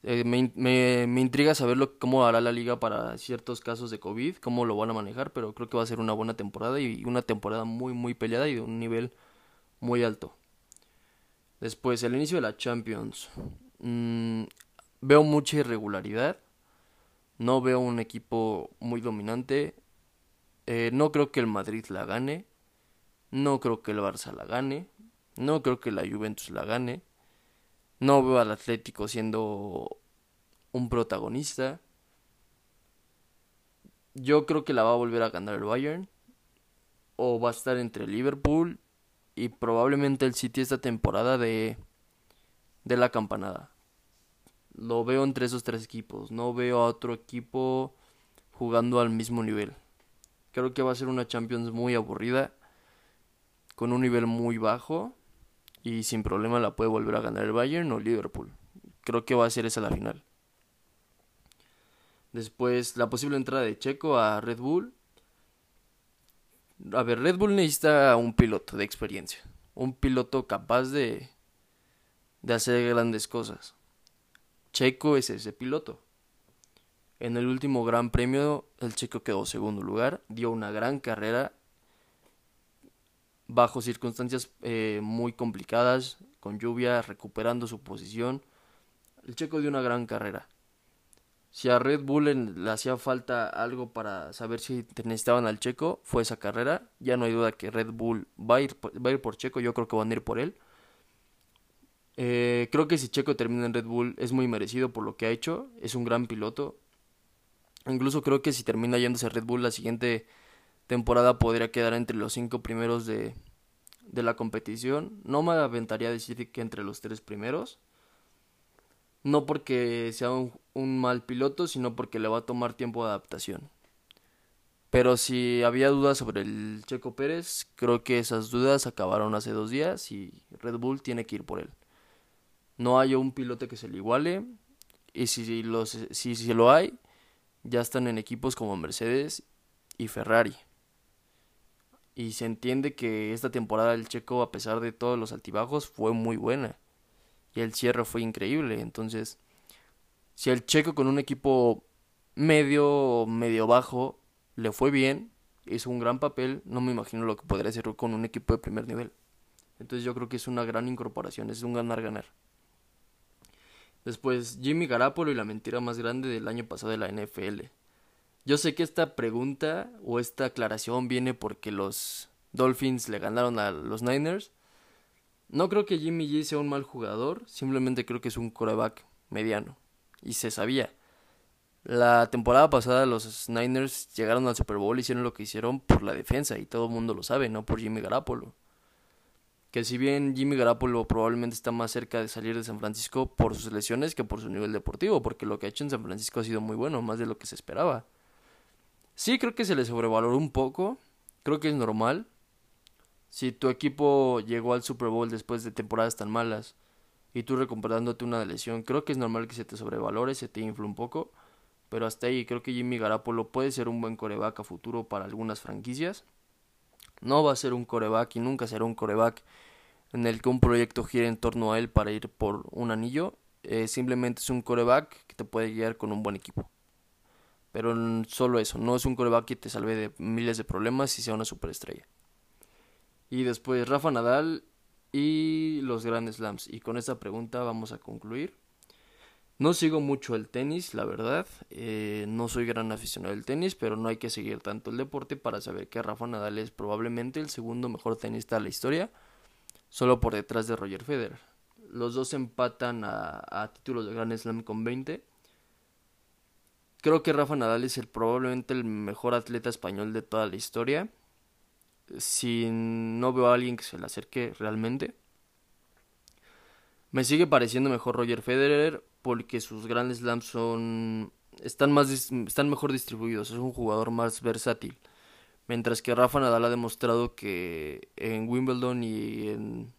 Eh, me, me, intriga saber cómo hará la liga para ciertos casos de COVID, cómo lo van a manejar, pero creo que va a ser una buena temporada y una temporada muy, muy peleada y de un nivel muy alto. Después, el inicio de la Champions. Mm, veo mucha irregularidad. No veo un equipo muy dominante. Eh, no creo que el Madrid la gane. No creo que el Barça la gane. No creo que la Juventus la gane. No veo al Atlético siendo un protagonista. Yo creo que la va a volver a ganar el Bayern. O va a estar entre Liverpool y probablemente el City esta temporada de, de la campanada. Lo veo entre esos tres equipos. No veo a otro equipo jugando al mismo nivel. Creo que va a ser una Champions muy aburrida. Con un nivel muy bajo. Y sin problema la puede volver a ganar el Bayern o Liverpool. Creo que va a ser esa la final. Después la posible entrada de Checo a Red Bull. A ver, Red Bull necesita un piloto de experiencia. Un piloto capaz de, de hacer grandes cosas. Checo es ese piloto. En el último Gran Premio, el Checo quedó segundo lugar, dio una gran carrera bajo circunstancias eh, muy complicadas, con lluvia, recuperando su posición. El Checo dio una gran carrera. Si a Red Bull le hacía falta algo para saber si necesitaban al Checo, fue esa carrera. Ya no hay duda que Red Bull va a ir, va a ir por Checo, yo creo que van a ir por él. Eh, creo que si Checo termina en Red Bull es muy merecido por lo que ha hecho. Es un gran piloto. Incluso creo que si termina yéndose a Red Bull la siguiente temporada podría quedar entre los cinco primeros de, de la competición. No me aventaría a decir que entre los tres primeros. No porque sea un, un mal piloto, sino porque le va a tomar tiempo de adaptación. Pero si había dudas sobre el Checo Pérez, creo que esas dudas acabaron hace dos días y Red Bull tiene que ir por él. No hay un piloto que se le iguale. Y si, si, si lo hay, ya están en equipos como Mercedes y Ferrari. Y se entiende que esta temporada el checo, a pesar de todos los altibajos, fue muy buena. Y el cierre fue increíble. Entonces, si el checo con un equipo medio, medio bajo, le fue bien, hizo un gran papel, no me imagino lo que podría hacer con un equipo de primer nivel. Entonces yo creo que es una gran incorporación, es un ganar-ganar. Después, Jimmy Garapolo y la mentira más grande del año pasado de la NFL. Yo sé que esta pregunta o esta aclaración viene porque los Dolphins le ganaron a los Niners. No creo que Jimmy G sea un mal jugador, simplemente creo que es un coreback mediano. Y se sabía. La temporada pasada los Niners llegaron al Super Bowl y hicieron lo que hicieron por la defensa y todo el mundo lo sabe, no por Jimmy Garapolo que si bien Jimmy Garapolo probablemente está más cerca de salir de San Francisco por sus lesiones que por su nivel deportivo, porque lo que ha hecho en San Francisco ha sido muy bueno, más de lo que se esperaba. Sí, creo que se le sobrevaloró un poco, creo que es normal. Si tu equipo llegó al Super Bowl después de temporadas tan malas y tú recuperándote una lesión, creo que es normal que se te sobrevalore, se te infle un poco, pero hasta ahí creo que Jimmy Garapolo puede ser un buen coreback a futuro para algunas franquicias. No va a ser un coreback y nunca será un coreback en el que un proyecto gire en torno a él para ir por un anillo. Eh, simplemente es un coreback que te puede guiar con un buen equipo. Pero solo eso, no es un coreback que te salve de miles de problemas y sea una superestrella. Y después Rafa Nadal y los grandes slams. Y con esta pregunta vamos a concluir. No sigo mucho el tenis, la verdad. Eh, no soy gran aficionado del tenis, pero no hay que seguir tanto el deporte para saber que Rafa Nadal es probablemente el segundo mejor tenista de la historia, solo por detrás de Roger Federer. Los dos empatan a, títulos de Grand Slam con 20. Creo que Rafa Nadal es el, probablemente el mejor atleta español de toda la historia. Si no veo a alguien que se le acerque realmente. Me sigue pareciendo mejor Roger Federer porque sus grandes slams son están más están mejor distribuidos, es un jugador más versátil. Mientras que Rafa Nadal ha demostrado que en Wimbledon y en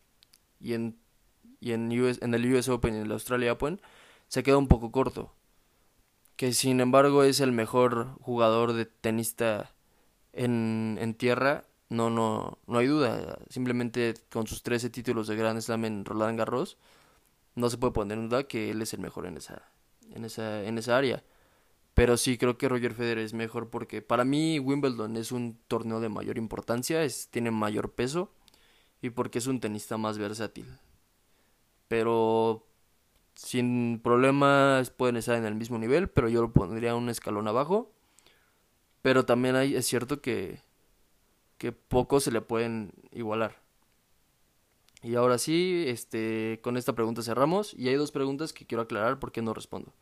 y en y en, en el US Open y en el Australia Open se queda un poco corto. Que sin embargo es el mejor jugador de tenista en, en tierra, no, no, no hay duda. Simplemente con sus 13 títulos de Grand Slam en Roland Garros, no se puede poner en duda que él es el mejor en esa, en esa, en esa área. Pero sí creo que Roger Federer es mejor porque para mí Wimbledon es un torneo de mayor importancia, es, tiene mayor peso y porque es un tenista más versátil. Pero sin problemas pueden estar en el mismo nivel, pero yo lo pondría un escalón abajo. Pero también hay, es cierto que, que pocos se le pueden igualar. Y ahora sí, este, con esta pregunta cerramos. Y hay dos preguntas que quiero aclarar porque no respondo.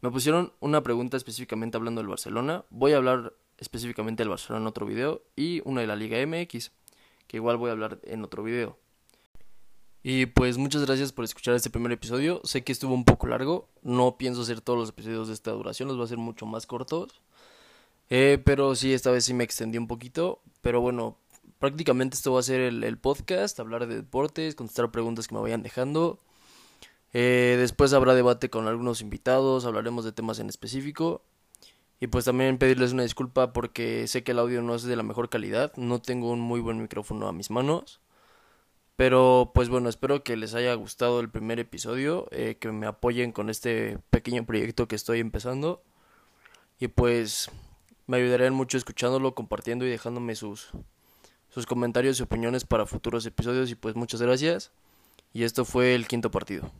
Me pusieron una pregunta específicamente hablando del Barcelona. Voy a hablar específicamente del Barcelona en otro video y una de la Liga MX, que igual voy a hablar en otro video. Y pues muchas gracias por escuchar este primer episodio. Sé que estuvo un poco largo. No pienso hacer todos los episodios de esta duración, los voy a hacer mucho más cortos. Eh, pero sí, esta vez sí me extendí un poquito. Pero bueno, prácticamente esto va a ser el, podcast, hablar de deportes, contestar preguntas que me vayan dejando. Eh, después habrá debate con algunos invitados, hablaremos de temas en específico. Y pues también pedirles una disculpa porque sé que el audio no es de la mejor calidad, no tengo un muy buen micrófono a mis manos. Pero pues bueno, espero que les haya gustado el primer episodio, eh, que me apoyen con este pequeño proyecto que estoy empezando. Y pues me ayudarían mucho escuchándolo, compartiendo y dejándome sus, sus comentarios y opiniones para futuros episodios. Y pues muchas gracias. Y esto fue el quinto partido.